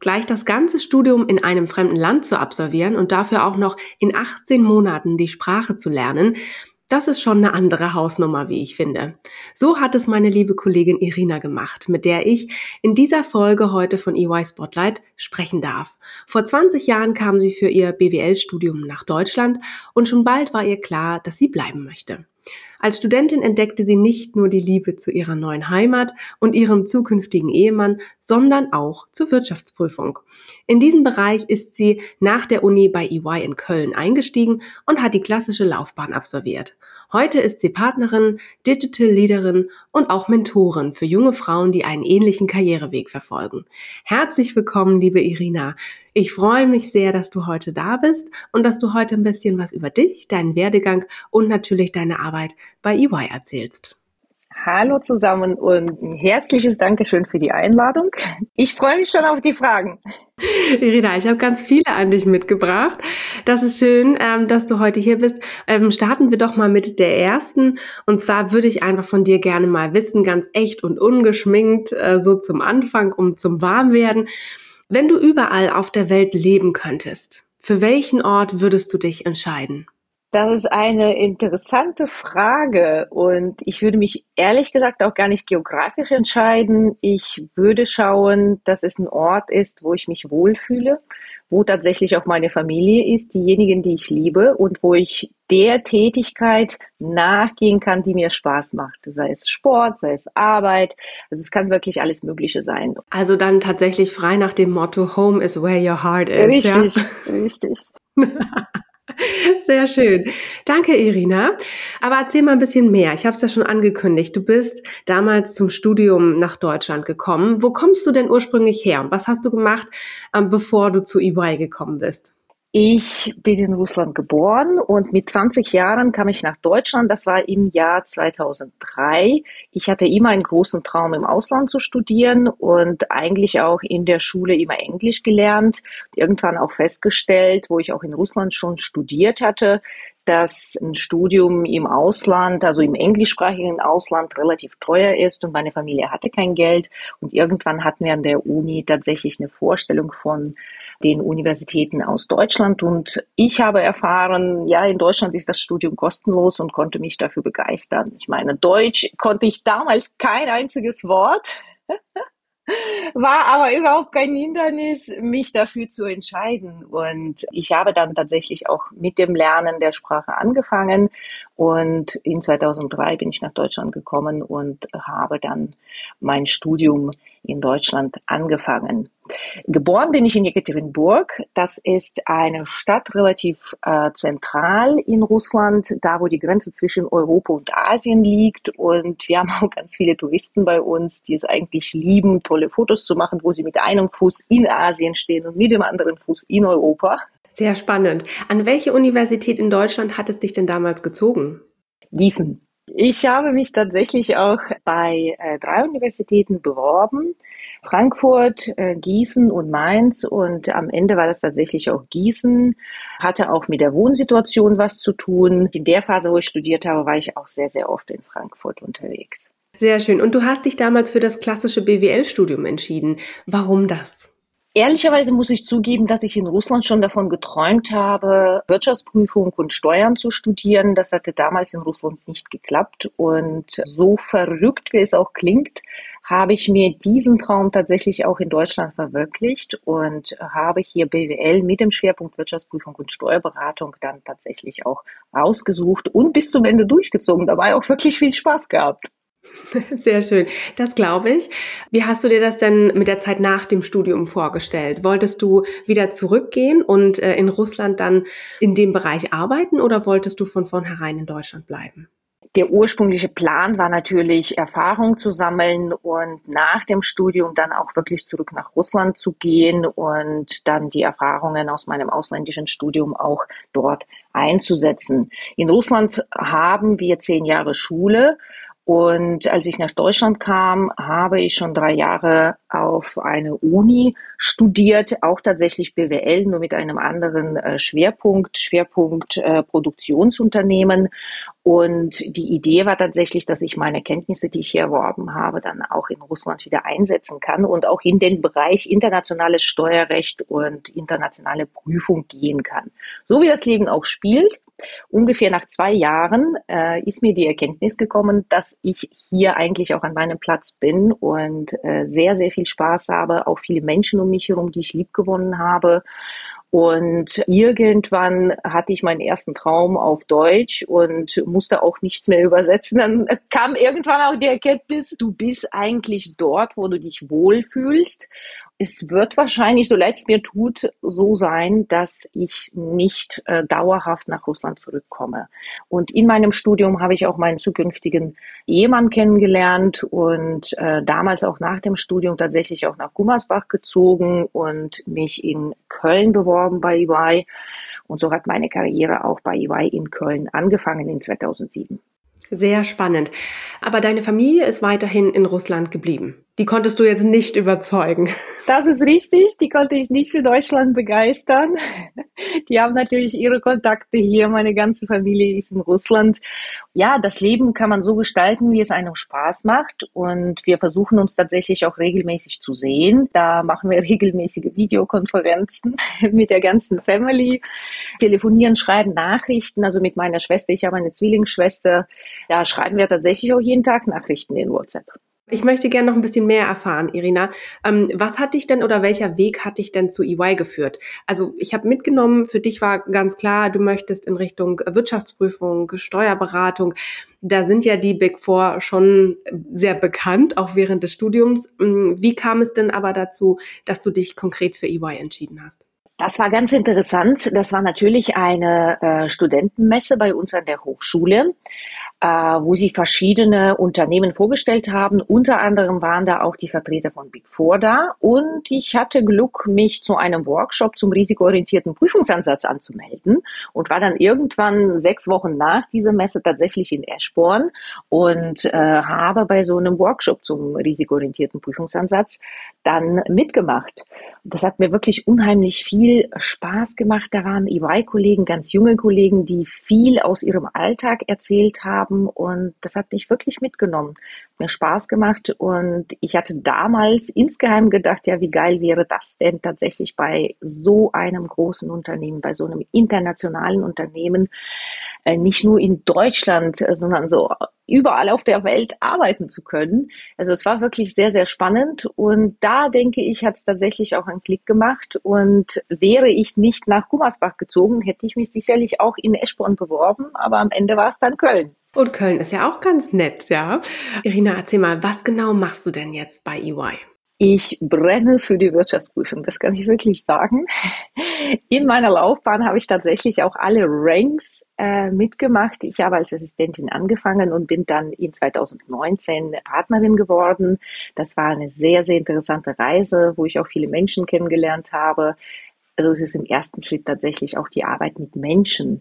gleich das ganze Studium in einem fremden Land zu absolvieren und dafür auch noch in 18 Monaten die Sprache zu lernen, das ist schon eine andere Hausnummer, wie ich finde. So hat es meine liebe Kollegin Irina gemacht, mit der ich in dieser Folge heute von EY Spotlight sprechen darf. Vor 20 Jahren kam sie für ihr BWL-Studium nach Deutschland und schon bald war ihr klar, dass sie bleiben möchte. Als Studentin entdeckte sie nicht nur die Liebe zu ihrer neuen Heimat und ihrem zukünftigen Ehemann, sondern auch zur Wirtschaftsprüfung. In diesem Bereich ist sie nach der Uni bei EY in Köln eingestiegen und hat die klassische Laufbahn absolviert. Heute ist sie Partnerin, Digital Leaderin und auch Mentorin für junge Frauen, die einen ähnlichen Karriereweg verfolgen. Herzlich willkommen, liebe Irina. Ich freue mich sehr, dass du heute da bist und dass du heute ein bisschen was über dich, deinen Werdegang und natürlich deine Arbeit bei EY erzählst. Hallo zusammen und ein herzliches Dankeschön für die Einladung. Ich freue mich schon auf die Fragen. Irina, ich habe ganz viele an dich mitgebracht. Das ist schön, ähm, dass du heute hier bist. Ähm, starten wir doch mal mit der ersten. Und zwar würde ich einfach von dir gerne mal wissen, ganz echt und ungeschminkt, äh, so zum Anfang, um zum Warmwerden. Wenn du überall auf der Welt leben könntest, für welchen Ort würdest du dich entscheiden? Das ist eine interessante Frage und ich würde mich ehrlich gesagt auch gar nicht geografisch entscheiden. Ich würde schauen, dass es ein Ort ist, wo ich mich wohlfühle, wo tatsächlich auch meine Familie ist, diejenigen, die ich liebe und wo ich der Tätigkeit nachgehen kann, die mir Spaß macht. Sei es Sport, sei es Arbeit. Also es kann wirklich alles Mögliche sein. Also dann tatsächlich frei nach dem Motto Home is where your heart is. Richtig, ja? richtig. Sehr schön. Danke, Irina. Aber erzähl mal ein bisschen mehr. Ich habe es ja schon angekündigt. Du bist damals zum Studium nach Deutschland gekommen. Wo kommst du denn ursprünglich her? Was hast du gemacht, ähm, bevor du zu EY gekommen bist? Ich bin in Russland geboren und mit 20 Jahren kam ich nach Deutschland. Das war im Jahr 2003. Ich hatte immer einen großen Traum, im Ausland zu studieren und eigentlich auch in der Schule immer Englisch gelernt. Irgendwann auch festgestellt, wo ich auch in Russland schon studiert hatte, dass ein Studium im Ausland, also im englischsprachigen Ausland, relativ teuer ist und meine Familie hatte kein Geld. Und irgendwann hatten wir an der Uni tatsächlich eine Vorstellung von den Universitäten aus Deutschland. Und ich habe erfahren, ja, in Deutschland ist das Studium kostenlos und konnte mich dafür begeistern. Ich meine, Deutsch konnte ich damals kein einziges Wort. War aber überhaupt kein Hindernis, mich dafür zu entscheiden. Und ich habe dann tatsächlich auch mit dem Lernen der Sprache angefangen. Und in 2003 bin ich nach Deutschland gekommen und habe dann mein Studium in Deutschland angefangen. Geboren bin ich in Jekaterinburg. Das ist eine Stadt relativ äh, zentral in Russland, da wo die Grenze zwischen Europa und Asien liegt. Und wir haben auch ganz viele Touristen bei uns, die es eigentlich lieben, tolle Fotos zu machen, wo sie mit einem Fuß in Asien stehen und mit dem anderen Fuß in Europa. Sehr spannend. An welche Universität in Deutschland hat es dich denn damals gezogen? Gießen. Ich habe mich tatsächlich auch bei äh, drei Universitäten beworben. Frankfurt, äh, Gießen und Mainz. Und am Ende war das tatsächlich auch Gießen. Hatte auch mit der Wohnsituation was zu tun. In der Phase, wo ich studiert habe, war ich auch sehr, sehr oft in Frankfurt unterwegs. Sehr schön. Und du hast dich damals für das klassische BWL-Studium entschieden. Warum das? Ehrlicherweise muss ich zugeben, dass ich in Russland schon davon geträumt habe, Wirtschaftsprüfung und Steuern zu studieren. Das hatte damals in Russland nicht geklappt. Und so verrückt, wie es auch klingt, habe ich mir diesen Traum tatsächlich auch in Deutschland verwirklicht und habe hier BWL mit dem Schwerpunkt Wirtschaftsprüfung und Steuerberatung dann tatsächlich auch ausgesucht und bis zum Ende durchgezogen. Dabei auch wirklich viel Spaß gehabt. Sehr schön. Das glaube ich. Wie hast du dir das denn mit der Zeit nach dem Studium vorgestellt? Wolltest du wieder zurückgehen und äh, in Russland dann in dem Bereich arbeiten oder wolltest du von vornherein in Deutschland bleiben? Der ursprüngliche Plan war natürlich, Erfahrung zu sammeln und nach dem Studium dann auch wirklich zurück nach Russland zu gehen und dann die Erfahrungen aus meinem ausländischen Studium auch dort einzusetzen. In Russland haben wir zehn Jahre Schule und als ich nach Deutschland kam, habe ich schon drei Jahre auf eine Uni studiert, auch tatsächlich BWL, nur mit einem anderen äh, Schwerpunkt, Schwerpunkt äh, Produktionsunternehmen. Und die Idee war tatsächlich, dass ich meine Kenntnisse, die ich hier erworben habe, dann auch in Russland wieder einsetzen kann und auch in den Bereich internationales Steuerrecht und internationale Prüfung gehen kann. So wie das Leben auch spielt. Ungefähr nach zwei Jahren äh, ist mir die Erkenntnis gekommen, dass ich hier eigentlich auch an meinem Platz bin und äh, sehr, sehr viel Spaß habe, auch viele Menschen um mich herum, die ich lieb gewonnen habe. Und irgendwann hatte ich meinen ersten Traum auf Deutsch und musste auch nichts mehr übersetzen. Dann kam irgendwann auch die Erkenntnis, du bist eigentlich dort, wo du dich wohlfühlst es wird wahrscheinlich, so leid es mir tut, so sein, dass ich nicht äh, dauerhaft nach Russland zurückkomme. Und in meinem Studium habe ich auch meinen zukünftigen Ehemann kennengelernt und äh, damals auch nach dem Studium tatsächlich auch nach Gummersbach gezogen und mich in Köln beworben bei EY. Und so hat meine Karriere auch bei EY in Köln angefangen in 2007. Sehr spannend. Aber deine Familie ist weiterhin in Russland geblieben. Die konntest du jetzt nicht überzeugen. Das ist richtig. Die konnte ich nicht für Deutschland begeistern. Die haben natürlich ihre Kontakte hier. Meine ganze Familie ist in Russland. Ja, das Leben kann man so gestalten, wie es einem Spaß macht. Und wir versuchen uns tatsächlich auch regelmäßig zu sehen. Da machen wir regelmäßige Videokonferenzen mit der ganzen Family. Telefonieren, schreiben Nachrichten. Also mit meiner Schwester. Ich habe eine Zwillingsschwester. Da schreiben wir tatsächlich auch jeden Tag Nachrichten in WhatsApp. Ich möchte gerne noch ein bisschen mehr erfahren, Irina. Ähm, was hat dich denn oder welcher Weg hat dich denn zu EY geführt? Also ich habe mitgenommen, für dich war ganz klar, du möchtest in Richtung Wirtschaftsprüfung, Steuerberatung. Da sind ja die Big Four schon sehr bekannt, auch während des Studiums. Ähm, wie kam es denn aber dazu, dass du dich konkret für EY entschieden hast? Das war ganz interessant. Das war natürlich eine äh, Studentenmesse bei uns an der Hochschule wo sie verschiedene Unternehmen vorgestellt haben. Unter anderem waren da auch die Vertreter von Big Four da. Und ich hatte Glück, mich zu einem Workshop zum risikoorientierten Prüfungsansatz anzumelden und war dann irgendwann sechs Wochen nach dieser Messe tatsächlich in Eschborn und äh, habe bei so einem Workshop zum risikoorientierten Prüfungsansatz dann mitgemacht. Das hat mir wirklich unheimlich viel Spaß gemacht. Da waren EY-Kollegen, ganz junge Kollegen, die viel aus ihrem Alltag erzählt haben haben und das hat mich wirklich mitgenommen. Mir Spaß gemacht und ich hatte damals insgeheim gedacht, ja, wie geil wäre das denn tatsächlich bei so einem großen Unternehmen, bei so einem internationalen Unternehmen, äh, nicht nur in Deutschland, äh, sondern so überall auf der Welt arbeiten zu können. Also es war wirklich sehr, sehr spannend und da denke ich, hat es tatsächlich auch einen Klick gemacht und wäre ich nicht nach Gummersbach gezogen, hätte ich mich sicherlich auch in Eschborn beworben, aber am Ende war es dann Köln. Und Köln ist ja auch ganz nett, ja. Irina, erzähl mal, was genau machst du denn jetzt bei EY? Ich brenne für die Wirtschaftsprüfung, das kann ich wirklich sagen. In meiner Laufbahn habe ich tatsächlich auch alle Ranks äh, mitgemacht. Ich habe als Assistentin angefangen und bin dann in 2019 Partnerin geworden. Das war eine sehr, sehr interessante Reise, wo ich auch viele Menschen kennengelernt habe. Also es ist im ersten Schritt tatsächlich auch die Arbeit mit Menschen.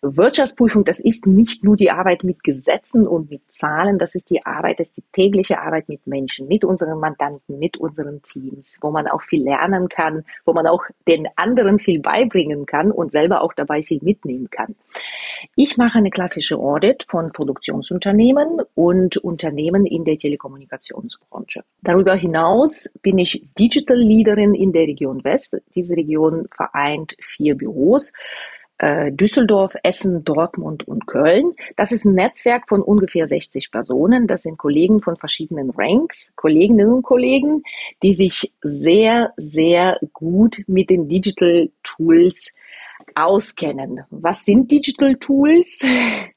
Wirtschaftsprüfung, das ist nicht nur die Arbeit mit Gesetzen und mit Zahlen, das ist die Arbeit, das ist die tägliche Arbeit mit Menschen, mit unseren Mandanten, mit unseren Teams, wo man auch viel lernen kann, wo man auch den anderen viel beibringen kann und selber auch dabei viel mitnehmen kann. Ich mache eine klassische Audit von Produktionsunternehmen und Unternehmen in der Telekommunikationsbranche. Darüber hinaus bin ich Digital Leaderin in der Region West. Diese Region vereint vier Büros. Äh, Düsseldorf, Essen, Dortmund und Köln. Das ist ein Netzwerk von ungefähr 60 Personen. Das sind Kollegen von verschiedenen Ranks, Kolleginnen und Kollegen, die sich sehr, sehr gut mit den Digital Tools auskennen. Was sind Digital Tools?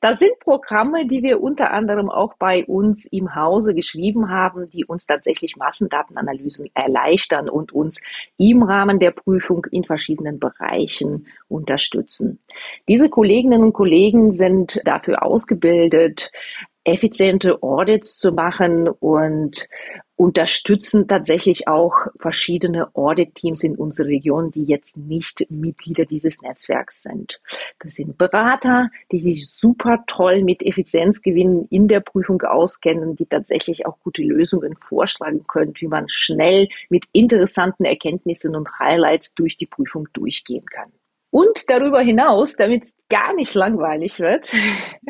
Das sind Programme, die wir unter anderem auch bei uns im Hause geschrieben haben, die uns tatsächlich Massendatenanalysen erleichtern und uns im Rahmen der Prüfung in verschiedenen Bereichen unterstützen. Diese Kolleginnen und Kollegen sind dafür ausgebildet, effiziente Audits zu machen und unterstützen tatsächlich auch verschiedene Audit-Teams in unserer Region, die jetzt nicht Mitglieder dieses Netzwerks sind. Das sind Berater, die sich super toll mit Effizienzgewinnen in der Prüfung auskennen, die tatsächlich auch gute Lösungen vorschlagen können, wie man schnell mit interessanten Erkenntnissen und Highlights durch die Prüfung durchgehen kann. Und darüber hinaus, damit es gar nicht langweilig wird,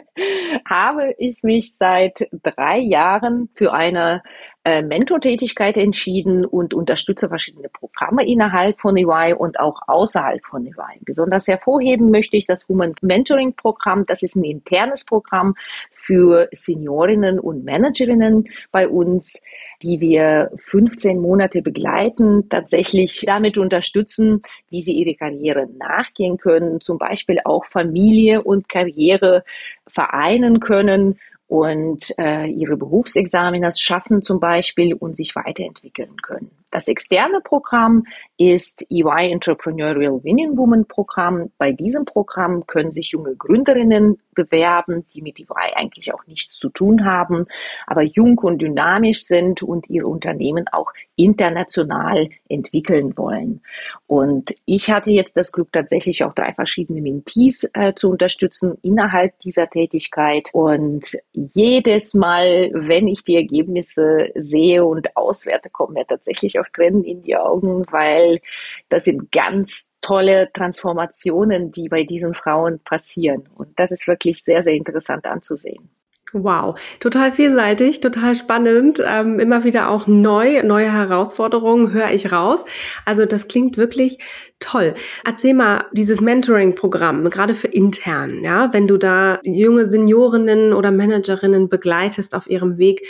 habe ich mich seit drei Jahren für eine äh, Mentortätigkeit entschieden und unterstütze verschiedene Programme innerhalb von EY und auch außerhalb von EY. Besonders hervorheben möchte ich das Women Mentoring Programm. Das ist ein internes Programm für Seniorinnen und Managerinnen bei uns, die wir 15 Monate begleiten, tatsächlich damit unterstützen, wie sie ihre Karriere nachgehen können, zum Beispiel auch Familie und Karriere vereinen können und äh, ihre Berufsexaminas schaffen zum Beispiel und sich weiterentwickeln können. Das externe Programm ist EY Entrepreneurial Winning Woman Programm. Bei diesem Programm können sich junge Gründerinnen bewerben, die mit EY eigentlich auch nichts zu tun haben, aber jung und dynamisch sind und ihre Unternehmen auch international entwickeln wollen. Und ich hatte jetzt das Glück, tatsächlich auch drei verschiedene Mentees äh, zu unterstützen innerhalb dieser Tätigkeit. Und jedes Mal, wenn ich die Ergebnisse sehe und auswerte, kommen mir tatsächlich auch Tränen in die Augen, weil das sind ganz tolle Transformationen, die bei diesen Frauen passieren. Und das ist wirklich sehr, sehr interessant anzusehen. Wow, total vielseitig, total spannend, ähm, immer wieder auch neu, neue Herausforderungen höre ich raus. Also das klingt wirklich toll. Erzähl mal dieses Mentoring-Programm, gerade für intern, ja, wenn du da junge Seniorinnen oder Managerinnen begleitest auf ihrem Weg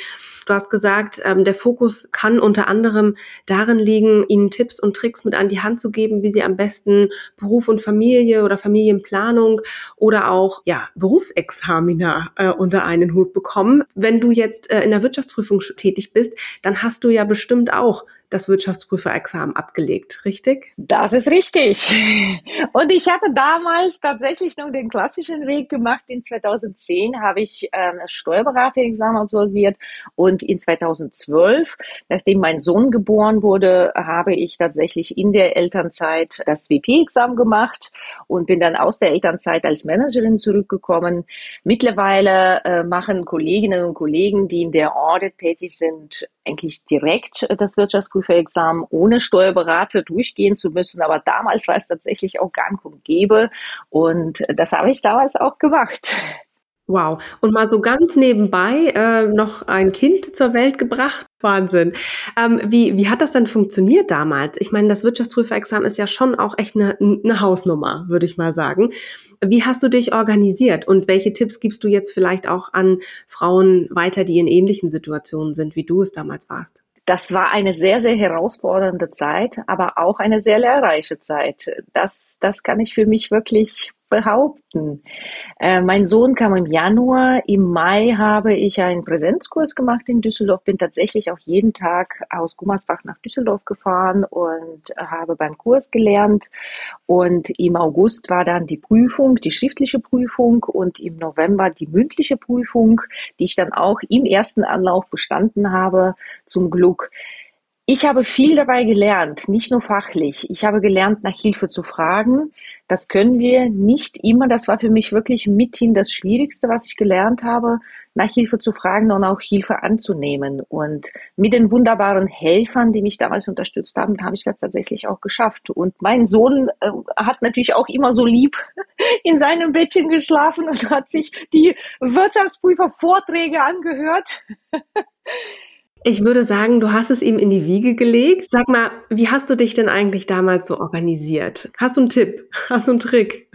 Du hast gesagt, ähm, der Fokus kann unter anderem darin liegen, ihnen Tipps und Tricks mit an die Hand zu geben, wie sie am besten Beruf und Familie oder Familienplanung oder auch ja, Berufsexamina äh, unter einen Hut bekommen. Wenn du jetzt äh, in der Wirtschaftsprüfung tätig bist, dann hast du ja bestimmt auch das Wirtschaftsprüferexamen abgelegt, richtig? Das ist richtig. Und ich hatte damals tatsächlich noch den klassischen Weg gemacht. In 2010 habe ich ähm, das Steuerberaterexamen absolviert und in 2012, nachdem mein Sohn geboren wurde, habe ich tatsächlich in der Elternzeit das WP-Examen gemacht und bin dann aus der Elternzeit als Managerin zurückgekommen. Mittlerweile äh, machen Kolleginnen und Kollegen, die in der Audit tätig sind, eigentlich direkt das Wirtschaftsprüferexamen ohne Steuerberater durchgehen zu müssen. Aber damals war es tatsächlich auch gang und gäbe. Und das habe ich damals auch gemacht. Wow. Und mal so ganz nebenbei äh, noch ein Kind zur Welt gebracht. Wahnsinn. Ähm, wie, wie hat das denn funktioniert damals? Ich meine, das Wirtschaftsprüferexamen ist ja schon auch echt eine, eine Hausnummer, würde ich mal sagen. Wie hast du dich organisiert und welche Tipps gibst du jetzt vielleicht auch an Frauen weiter, die in ähnlichen Situationen sind, wie du es damals warst? Das war eine sehr, sehr herausfordernde Zeit, aber auch eine sehr lehrreiche Zeit. Das, das kann ich für mich wirklich behaupten. Äh, mein Sohn kam im Januar. Im Mai habe ich einen Präsenzkurs gemacht in Düsseldorf. Bin tatsächlich auch jeden Tag aus Gummersbach nach Düsseldorf gefahren und habe beim Kurs gelernt. Und im August war dann die Prüfung, die schriftliche Prüfung und im November die mündliche Prüfung, die ich dann auch im ersten Anlauf bestanden habe. Zum Glück. Ich habe viel dabei gelernt, nicht nur fachlich. Ich habe gelernt, nach Hilfe zu fragen. Das können wir nicht immer. Das war für mich wirklich mithin das Schwierigste, was ich gelernt habe, nach Hilfe zu fragen und auch Hilfe anzunehmen. Und mit den wunderbaren Helfern, die mich damals unterstützt haben, habe ich das tatsächlich auch geschafft. Und mein Sohn äh, hat natürlich auch immer so lieb in seinem Bettchen geschlafen und hat sich die Wirtschaftsprüfer-Vorträge angehört. Ich würde sagen, du hast es ihm in die Wiege gelegt. Sag mal, wie hast du dich denn eigentlich damals so organisiert? Hast du einen Tipp? Hast du einen Trick?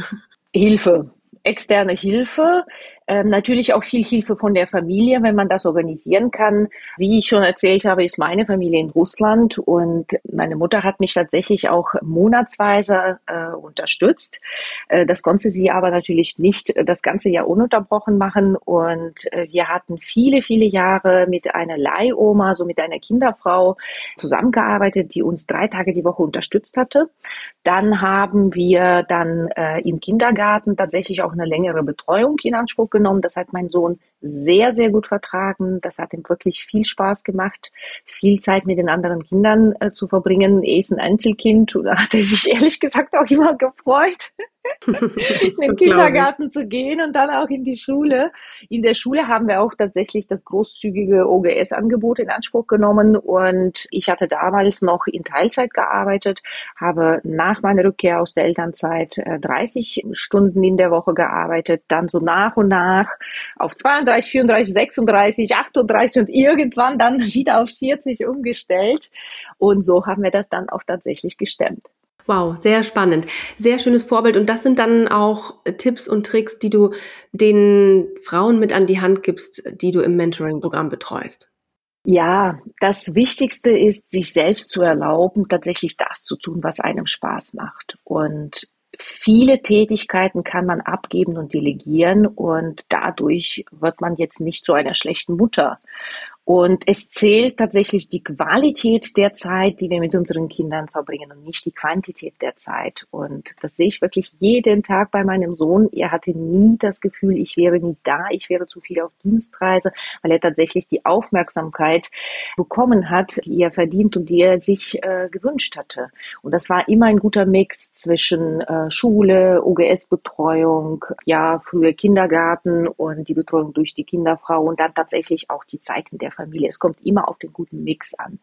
Hilfe, externe Hilfe. Ähm, natürlich auch viel Hilfe von der Familie, wenn man das organisieren kann. Wie ich schon erzählt habe, ist meine Familie in Russland und meine Mutter hat mich tatsächlich auch monatsweise äh, unterstützt. Äh, das konnte sie aber natürlich nicht das ganze Jahr ununterbrochen machen und äh, wir hatten viele, viele Jahre mit einer Leihoma, so mit einer Kinderfrau zusammengearbeitet, die uns drei Tage die Woche unterstützt hatte. Dann haben wir dann äh, im Kindergarten tatsächlich auch eine längere Betreuung in Anspruch genommen genommen. Das hat mein Sohn sehr, sehr gut vertragen. Das hat ihm wirklich viel Spaß gemacht, viel Zeit mit den anderen Kindern äh, zu verbringen. Er ist ein Einzelkind da hat er sich ehrlich gesagt auch immer gefreut, in den Kindergarten zu gehen und dann auch in die Schule. In der Schule haben wir auch tatsächlich das großzügige OGS-Angebot in Anspruch genommen und ich hatte damals noch in Teilzeit gearbeitet, habe nach meiner Rückkehr aus der Elternzeit 30 äh, Stunden in der Woche gearbeitet, dann so nach und nach auf 32, 34, 36, 38 und irgendwann dann wieder auf 40 umgestellt und so haben wir das dann auch tatsächlich gestemmt. Wow, sehr spannend. Sehr schönes Vorbild. Und das sind dann auch Tipps und Tricks, die du den Frauen mit an die Hand gibst, die du im Mentoring-Programm betreust. Ja, das Wichtigste ist, sich selbst zu erlauben, tatsächlich das zu tun, was einem Spaß macht. Und viele Tätigkeiten kann man abgeben und delegieren und dadurch wird man jetzt nicht zu einer schlechten Mutter. Und es zählt tatsächlich die Qualität der Zeit, die wir mit unseren Kindern verbringen und nicht die Quantität der Zeit. Und das sehe ich wirklich jeden Tag bei meinem Sohn. Er hatte nie das Gefühl, ich wäre nie da, ich wäre zu viel auf Dienstreise, weil er tatsächlich die Aufmerksamkeit bekommen hat, die er verdient und die er sich äh, gewünscht hatte. Und das war immer ein guter Mix zwischen äh, Schule, OGS-Betreuung, ja, früher Kindergarten und die Betreuung durch die Kinderfrau und dann tatsächlich auch die Zeit in der Familie. Es kommt immer auf den guten Mix an.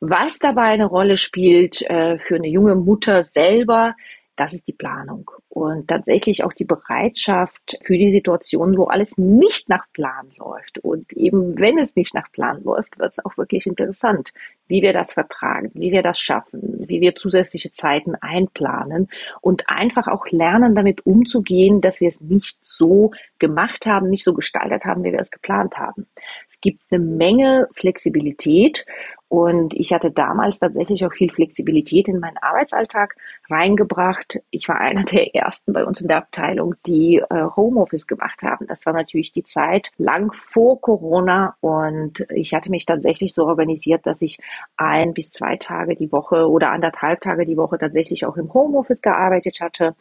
Was dabei eine Rolle spielt äh, für eine junge Mutter selber, das ist die Planung und tatsächlich auch die Bereitschaft für die Situation, wo alles nicht nach Plan läuft. Und eben wenn es nicht nach Plan läuft, wird es auch wirklich interessant, wie wir das vertragen, wie wir das schaffen, wie wir zusätzliche Zeiten einplanen und einfach auch lernen, damit umzugehen, dass wir es nicht so gemacht haben, nicht so gestaltet haben, wie wir es geplant haben. Es gibt eine Menge Flexibilität und ich hatte damals tatsächlich auch viel Flexibilität in meinen Arbeitsalltag reingebracht. Ich war einer der ersten bei uns in der Abteilung, die äh, Homeoffice gemacht haben. Das war natürlich die Zeit lang vor Corona und ich hatte mich tatsächlich so organisiert, dass ich ein bis zwei Tage die Woche oder anderthalb Tage die Woche tatsächlich auch im Homeoffice gearbeitet hatte.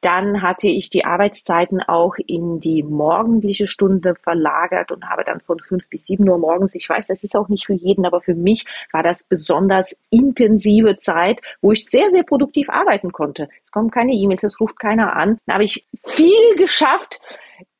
Dann hatte ich die Arbeitszeiten auch in die morgendliche Stunde verlagert und habe dann von fünf bis sieben Uhr morgens, ich weiß, das ist auch nicht für jeden, aber für mich war das besonders intensive Zeit, wo ich sehr, sehr produktiv arbeiten konnte. Es kommen keine E-Mails, es ruft keiner an. Da habe ich viel geschafft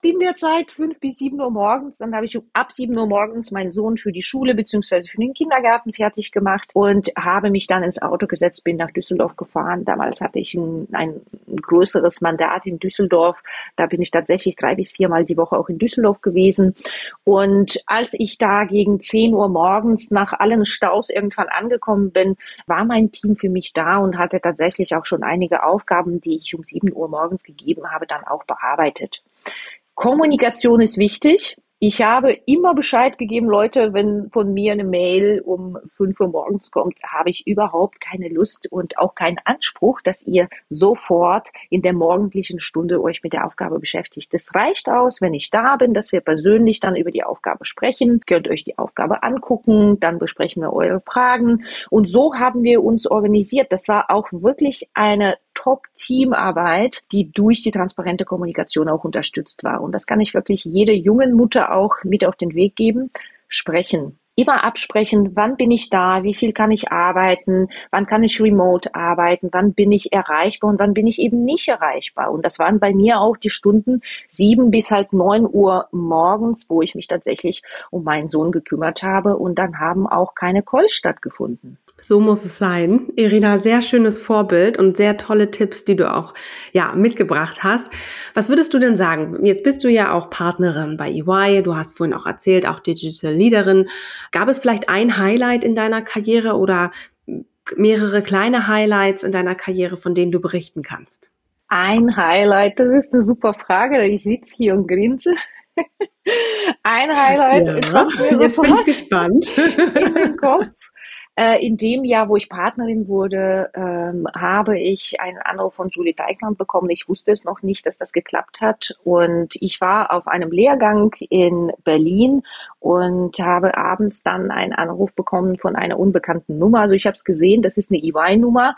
in der Zeit fünf bis sieben Uhr morgens. Dann habe ich ab sieben Uhr morgens meinen Sohn für die Schule beziehungsweise für den Kindergarten fertig gemacht und habe mich dann ins Auto gesetzt, bin nach Düsseldorf gefahren. Damals hatte ich ein, ein größeres Mandat in Düsseldorf. Da bin ich tatsächlich drei bis viermal die Woche auch in Düsseldorf gewesen. Und als ich da gegen zehn Uhr morgens nach allen Staus irgendwann angekommen bin, war mein Team für mich da und hatte tatsächlich auch schon einige Aufgaben, die ich um sieben Uhr morgens gegeben habe, dann auch bearbeitet. Kommunikation ist wichtig. Ich habe immer Bescheid gegeben, Leute, wenn von mir eine Mail um fünf Uhr morgens kommt, habe ich überhaupt keine Lust und auch keinen Anspruch, dass ihr sofort in der morgendlichen Stunde euch mit der Aufgabe beschäftigt. Das reicht aus, wenn ich da bin, dass wir persönlich dann über die Aufgabe sprechen, könnt euch die Aufgabe angucken, dann besprechen wir eure Fragen und so haben wir uns organisiert. Das war auch wirklich eine Top-Teamarbeit, die durch die transparente Kommunikation auch unterstützt war. Und das kann ich wirklich jeder jungen Mutter auch mit auf den Weg geben. Sprechen immer absprechen, wann bin ich da, wie viel kann ich arbeiten, wann kann ich remote arbeiten, wann bin ich erreichbar und wann bin ich eben nicht erreichbar. Und das waren bei mir auch die Stunden sieben bis halt neun Uhr morgens, wo ich mich tatsächlich um meinen Sohn gekümmert habe und dann haben auch keine Calls stattgefunden. So muss es sein. Irina, sehr schönes Vorbild und sehr tolle Tipps, die du auch ja mitgebracht hast. Was würdest du denn sagen? Jetzt bist du ja auch Partnerin bei EY. Du hast vorhin auch erzählt, auch Digital Leaderin. Gab es vielleicht ein Highlight in deiner Karriere oder mehrere kleine Highlights in deiner Karriere, von denen du berichten kannst? Ein Highlight, das ist eine super Frage. Ich sitze hier und grinse. Ein Highlight. Ja, jetzt bin ich gespannt. In den Kopf. Äh, in dem Jahr, wo ich Partnerin wurde, ähm, habe ich einen Anruf von Julie Deichland bekommen. Ich wusste es noch nicht, dass das geklappt hat. Und ich war auf einem Lehrgang in Berlin und habe abends dann einen Anruf bekommen von einer unbekannten Nummer. Also ich habe es gesehen, das ist eine EY-Nummer.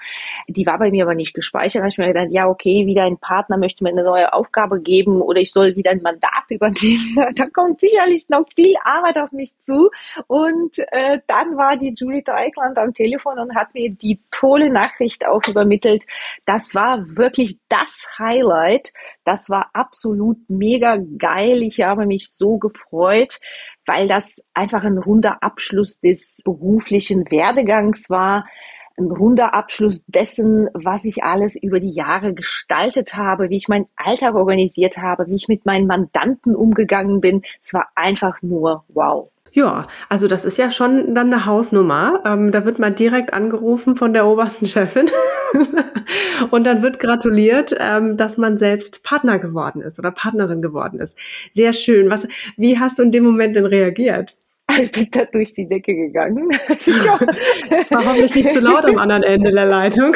Die war bei mir aber nicht gespeichert. Da habe ich mir gedacht, ja, okay, wieder ein Partner möchte mir eine neue Aufgabe geben oder ich soll wieder ein Mandat übernehmen. da kommt sicherlich noch viel Arbeit auf mich zu. Und äh, dann war die Julie Deichland Deutschland am Telefon und hat mir die tolle Nachricht auch übermittelt. Das war wirklich das Highlight. Das war absolut mega geil. Ich habe mich so gefreut, weil das einfach ein runder Abschluss des beruflichen Werdegangs war ein runder Abschluss dessen, was ich alles über die Jahre gestaltet habe, wie ich meinen Alltag organisiert habe, wie ich mit meinen Mandanten umgegangen bin. Es war einfach nur wow. Ja, also das ist ja schon dann eine Hausnummer. Ähm, da wird man direkt angerufen von der obersten Chefin und dann wird gratuliert, ähm, dass man selbst Partner geworden ist oder Partnerin geworden ist. Sehr schön. Was, wie hast du in dem Moment denn reagiert? Ich bin da durch die Decke gegangen. Es war hoffentlich nicht zu laut am anderen Ende der Leitung.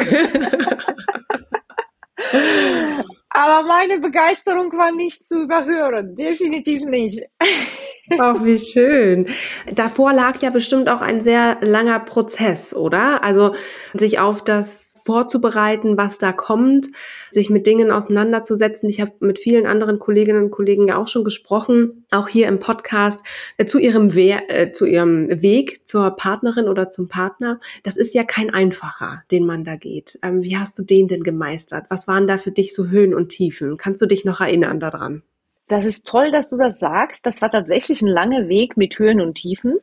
Aber meine Begeisterung war nicht zu überhören. Definitiv nicht. Ach, wie schön. Davor lag ja bestimmt auch ein sehr langer Prozess, oder? Also sich auf das vorzubereiten, was da kommt, sich mit Dingen auseinanderzusetzen. Ich habe mit vielen anderen Kolleginnen und Kollegen ja auch schon gesprochen, auch hier im Podcast, äh, zu, ihrem We äh, zu ihrem Weg zur Partnerin oder zum Partner. Das ist ja kein einfacher, den man da geht. Ähm, wie hast du den denn gemeistert? Was waren da für dich so Höhen und Tiefen? Kannst du dich noch erinnern daran? Das ist toll, dass du das sagst. Das war tatsächlich ein langer Weg mit Höhen und Tiefen.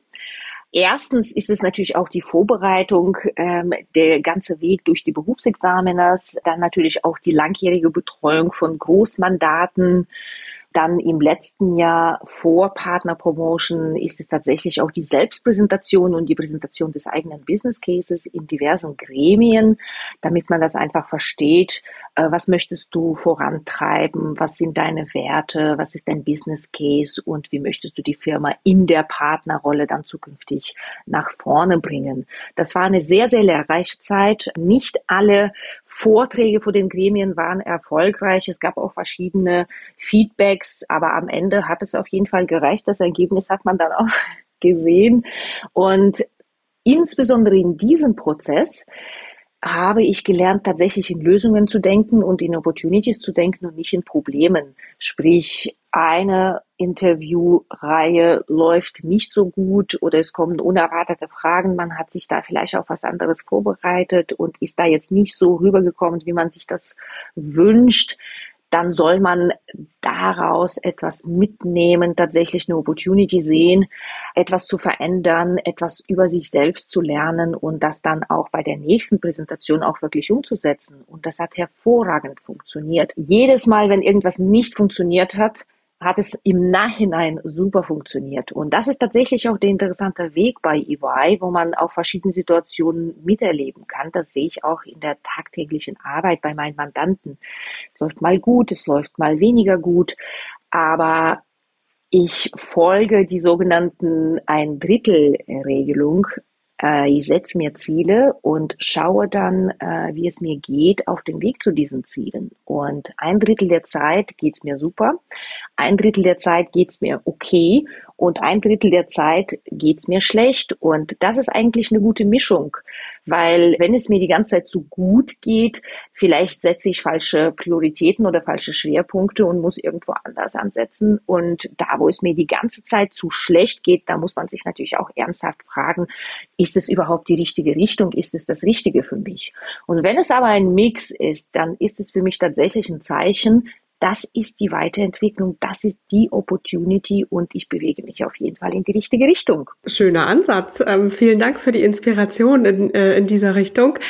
Erstens ist es natürlich auch die Vorbereitung, ähm, der ganze Weg durch die Berufsexaminers, dann natürlich auch die langjährige Betreuung von Großmandaten, dann im letzten Jahr vor Partner Promotion ist es tatsächlich auch die Selbstpräsentation und die Präsentation des eigenen Business Cases in diversen Gremien, damit man das einfach versteht, äh, was möchtest du vorantreiben, was sind deine Werte, was ist dein Business Case und wie möchtest du die Firma in der Partnerrolle dann zukünftig nach vorne bringen. Das war eine sehr, sehr lehrreiche Zeit. Nicht alle Vorträge vor den Gremien waren erfolgreich. Es gab auch verschiedene Feedbacks, aber am Ende hat es auf jeden Fall gereicht. Das Ergebnis hat man dann auch gesehen. Und insbesondere in diesem Prozess habe ich gelernt, tatsächlich in Lösungen zu denken und in Opportunities zu denken und nicht in Problemen. Sprich, eine Interviewreihe läuft nicht so gut oder es kommen unerwartete Fragen. Man hat sich da vielleicht auf was anderes vorbereitet und ist da jetzt nicht so rübergekommen, wie man sich das wünscht dann soll man daraus etwas mitnehmen, tatsächlich eine Opportunity sehen, etwas zu verändern, etwas über sich selbst zu lernen und das dann auch bei der nächsten Präsentation auch wirklich umzusetzen. Und das hat hervorragend funktioniert. Jedes Mal, wenn irgendwas nicht funktioniert hat, hat es im Nachhinein super funktioniert. Und das ist tatsächlich auch der interessante Weg bei EY, wo man auch verschiedene Situationen miterleben kann. Das sehe ich auch in der tagtäglichen Arbeit bei meinen Mandanten. Es läuft mal gut, es läuft mal weniger gut, aber ich folge die sogenannten ein Drittel Regelung. Äh, ich setze mir Ziele und schaue dann, äh, wie es mir geht auf dem Weg zu diesen Zielen. Und ein Drittel der Zeit geht's mir super, ein Drittel der Zeit geht's mir okay und ein Drittel der Zeit geht's mir schlecht. Und das ist eigentlich eine gute Mischung, weil wenn es mir die ganze Zeit zu gut geht, vielleicht setze ich falsche Prioritäten oder falsche Schwerpunkte und muss irgendwo anders ansetzen. Und da, wo es mir die ganze Zeit zu schlecht geht, da muss man sich natürlich auch ernsthaft fragen, ist es überhaupt die richtige Richtung? Ist es das Richtige für mich? Und wenn es aber ein Mix ist, dann ist es für mich tatsächlich ein Zeichen, das ist die Weiterentwicklung, das ist die Opportunity und ich bewege mich auf jeden Fall in die richtige Richtung. Schöner Ansatz. Ähm, vielen Dank für die Inspiration in, äh, in dieser Richtung.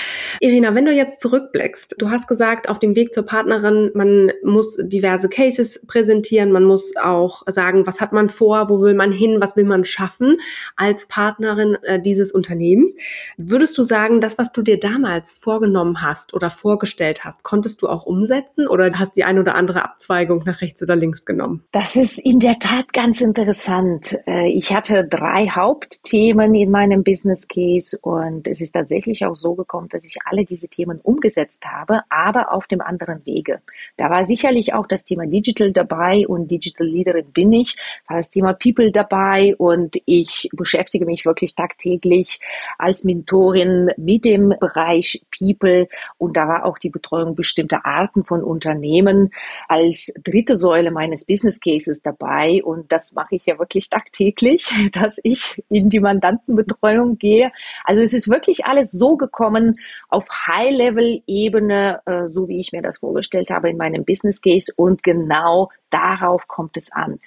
Irina, wenn du jetzt zurückblickst, du hast gesagt, auf dem Weg zur Partnerin, man muss diverse Cases präsentieren, man muss auch sagen, was hat man vor, wo will man hin, was will man schaffen als Partnerin äh, dieses Unternehmens. Würdest du sagen, das, was du dir damals vorgenommen hast oder vorgestellt hast, konntest du auch umsetzen oder hast die eine oder andere Abzweigung nach rechts oder links genommen? Das ist in der Tat ganz interessant. Äh, ich hatte drei Hauptthemen in meinem Business Case und es ist tatsächlich auch so gekommen, dass ich alle diese Themen umgesetzt habe, aber auf dem anderen Wege. Da war sicherlich auch das Thema Digital dabei und Digital Leaderin bin ich, war das Thema People dabei und ich beschäftige mich wirklich tagtäglich als Mentorin mit dem Bereich People und da war auch die Betreuung bestimmter Arten von Unternehmen als dritte Säule meines Business Cases dabei und das mache ich ja wirklich tagtäglich, dass ich in die Mandantenbetreuung gehe. Also es ist wirklich alles so gekommen auf High-Level-Ebene, äh, so wie ich mir das vorgestellt habe in meinem Business Case und genau darauf kommt es an.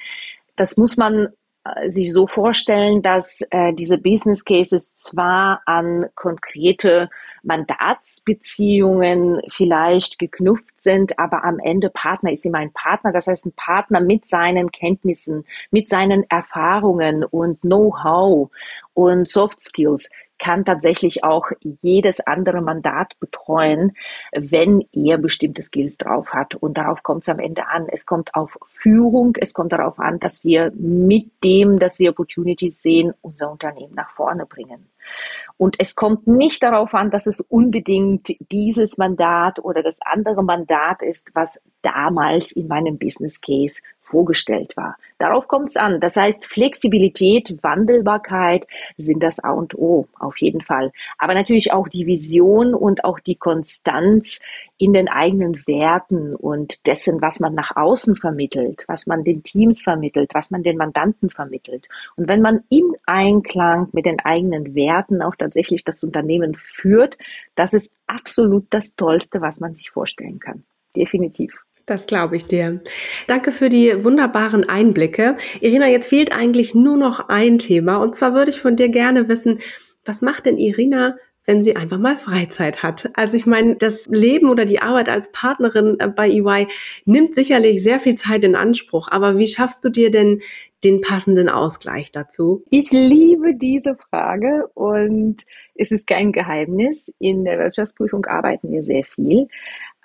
Das muss man sich so vorstellen, dass äh, diese Business Cases zwar an konkrete Mandatsbeziehungen vielleicht geknüpft sind, aber am Ende Partner ist immer ein Partner. Das heißt, ein Partner mit seinen Kenntnissen, mit seinen Erfahrungen und Know-how und Soft Skills kann tatsächlich auch jedes andere Mandat betreuen, wenn er bestimmte Skills drauf hat. Und darauf kommt es am Ende an. Es kommt auf Führung, es kommt darauf an, dass wir mit dem, dass wir Opportunities sehen, unser Unternehmen nach vorne bringen. Und es kommt nicht darauf an, dass es unbedingt dieses Mandat oder das andere Mandat ist, was damals in meinem Business Case vorgestellt war. Darauf kommt es an. Das heißt, Flexibilität, Wandelbarkeit sind das A und O auf jeden Fall. Aber natürlich auch die Vision und auch die Konstanz in den eigenen Werten und dessen, was man nach außen vermittelt, was man den Teams vermittelt, was man den Mandanten vermittelt. Und wenn man im Einklang mit den eigenen Werten auch tatsächlich das Unternehmen führt, das ist absolut das Tollste, was man sich vorstellen kann. Definitiv. Das glaube ich dir. Danke für die wunderbaren Einblicke. Irina, jetzt fehlt eigentlich nur noch ein Thema. Und zwar würde ich von dir gerne wissen, was macht denn Irina, wenn sie einfach mal Freizeit hat? Also ich meine, das Leben oder die Arbeit als Partnerin äh, bei EY nimmt sicherlich sehr viel Zeit in Anspruch. Aber wie schaffst du dir denn den passenden Ausgleich dazu? Ich liebe diese Frage und es ist kein Geheimnis. In der Wirtschaftsprüfung arbeiten wir sehr viel.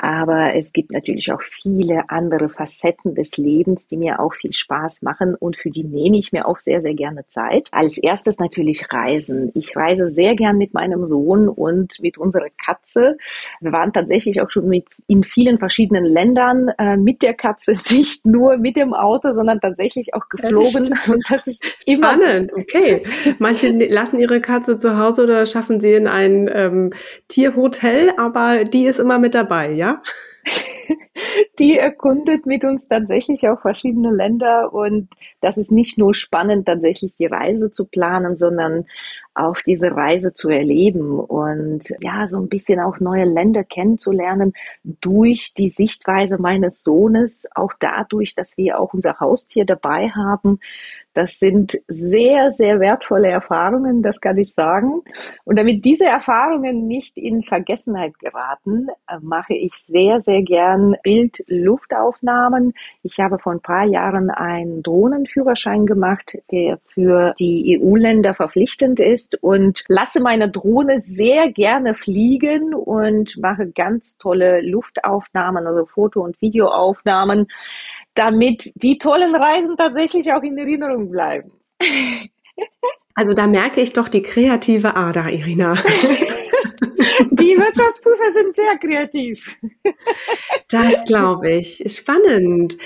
Aber es gibt natürlich auch viele andere Facetten des Lebens, die mir auch viel Spaß machen und für die nehme ich mir auch sehr, sehr gerne Zeit. Als erstes natürlich Reisen. Ich reise sehr gern mit meinem Sohn und mit unserer Katze. Wir waren tatsächlich auch schon mit in vielen verschiedenen Ländern äh, mit der Katze, nicht nur mit dem Auto, sondern tatsächlich auch geflogen. Echt? Und das ist immer spannend. Okay. Manche lassen ihre Katze zu Hause oder schaffen sie in ein ähm, Tierhotel, aber die ist immer mit dabei, ja? Die erkundet mit uns tatsächlich auch verschiedene Länder und das ist nicht nur spannend, tatsächlich die Reise zu planen, sondern auch diese Reise zu erleben und ja, so ein bisschen auch neue Länder kennenzulernen durch die Sichtweise meines Sohnes, auch dadurch, dass wir auch unser Haustier dabei haben, das sind sehr, sehr wertvolle Erfahrungen, das kann ich sagen. Und damit diese Erfahrungen nicht in Vergessenheit geraten, äh, mache ich sehr, sehr gern Bild-Luftaufnahmen. Ich habe vor ein paar Jahren einen Drohnenführerschein gemacht, der für die EU-Länder verpflichtend ist und lasse meine Drohne sehr gerne fliegen und mache ganz tolle Luftaufnahmen, also Foto- und Videoaufnahmen damit die tollen Reisen tatsächlich auch in Erinnerung bleiben. Also da merke ich doch die kreative Ader, Irina. Die Wirtschaftsprüfer sind sehr kreativ. Das glaube ich. Spannend.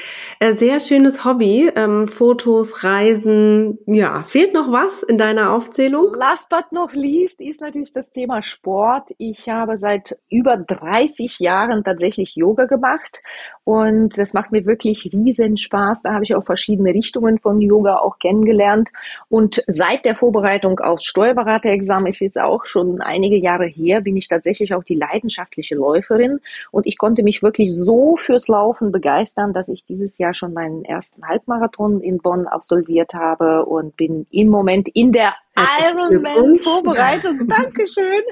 Äh, sehr schönes Hobby. Ähm, Fotos, Reisen. Ja, fehlt noch was in deiner Aufzählung? Last but not least ist natürlich das Thema Sport. Ich habe seit über 30 Jahren tatsächlich Yoga gemacht und das macht mir wirklich riesen Spaß. Da habe ich auch verschiedene Richtungen von Yoga auch kennengelernt. Und seit der Vorbereitung aufs Steuerberaterexamen ist jetzt auch schon einige Jahre her, bin ich tatsächlich auch die leidenschaftliche Läuferin und ich konnte mich wirklich so fürs Laufen begeistern, dass ich dieses Jahr schon meinen ersten Halbmarathon in Bonn absolviert habe und bin im Moment in der Ironman-Vorbereitung. Dankeschön.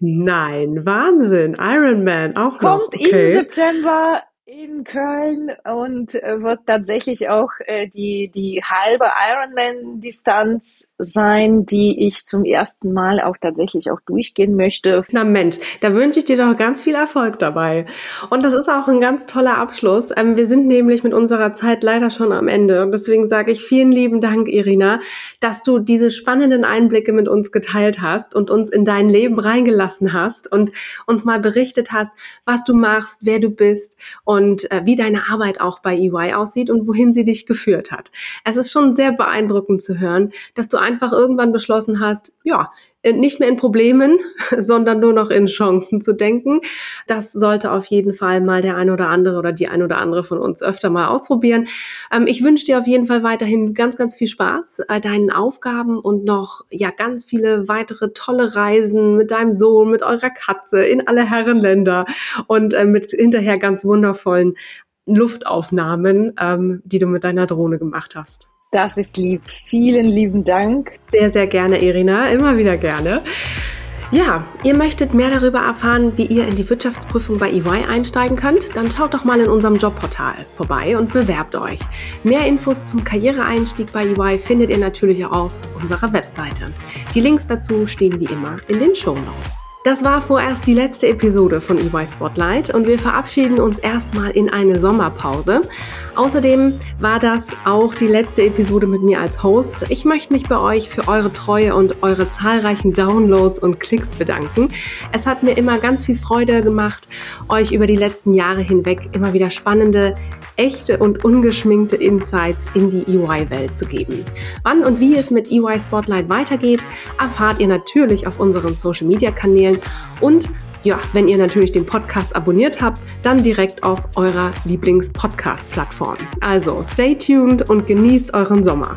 Nein, Wahnsinn. Ironman auch noch. Kommt okay. im September in Köln und äh, wird tatsächlich auch äh, die, die halbe Ironman-Distanz sein, die ich zum ersten Mal auch tatsächlich auch durchgehen möchte. Na Mensch, da wünsche ich dir doch ganz viel Erfolg dabei. Und das ist auch ein ganz toller Abschluss. Ähm, wir sind nämlich mit unserer Zeit leider schon am Ende. Und deswegen sage ich vielen lieben Dank, Irina, dass du diese spannenden Einblicke mit uns geteilt hast und uns in dein Leben reingelassen hast und uns mal berichtet hast, was du machst, wer du bist und und äh, wie deine Arbeit auch bei EY aussieht und wohin sie dich geführt hat. Es ist schon sehr beeindruckend zu hören, dass du einfach irgendwann beschlossen hast, ja, nicht mehr in Problemen, sondern nur noch in Chancen zu denken. Das sollte auf jeden Fall mal der eine oder andere oder die eine oder andere von uns öfter mal ausprobieren. Ähm, ich wünsche dir auf jeden Fall weiterhin ganz, ganz viel Spaß bei deinen Aufgaben und noch ja ganz viele weitere tolle Reisen mit deinem Sohn, mit eurer Katze in alle Herrenländer und äh, mit hinterher ganz wundervollen Luftaufnahmen, ähm, die du mit deiner Drohne gemacht hast. Das ist lieb. Vielen lieben Dank. Sehr, sehr gerne, Irina. Immer wieder gerne. Ja, ihr möchtet mehr darüber erfahren, wie ihr in die Wirtschaftsprüfung bei EY einsteigen könnt? Dann schaut doch mal in unserem Jobportal vorbei und bewerbt euch. Mehr Infos zum Karriereeinstieg bei EY findet ihr natürlich auch auf unserer Webseite. Die Links dazu stehen wie immer in den Show Notes. Das war vorerst die letzte Episode von EY Spotlight und wir verabschieden uns erstmal in eine Sommerpause. Außerdem war das auch die letzte Episode mit mir als Host. Ich möchte mich bei euch für eure Treue und eure zahlreichen Downloads und Klicks bedanken. Es hat mir immer ganz viel Freude gemacht, euch über die letzten Jahre hinweg immer wieder spannende, echte und ungeschminkte Insights in die EY-Welt zu geben. Wann und wie es mit EY Spotlight weitergeht, erfahrt ihr natürlich auf unseren Social-Media-Kanälen und ja, wenn ihr natürlich den Podcast abonniert habt, dann direkt auf eurer Lieblings-Podcast-Plattform. Also stay tuned und genießt euren Sommer.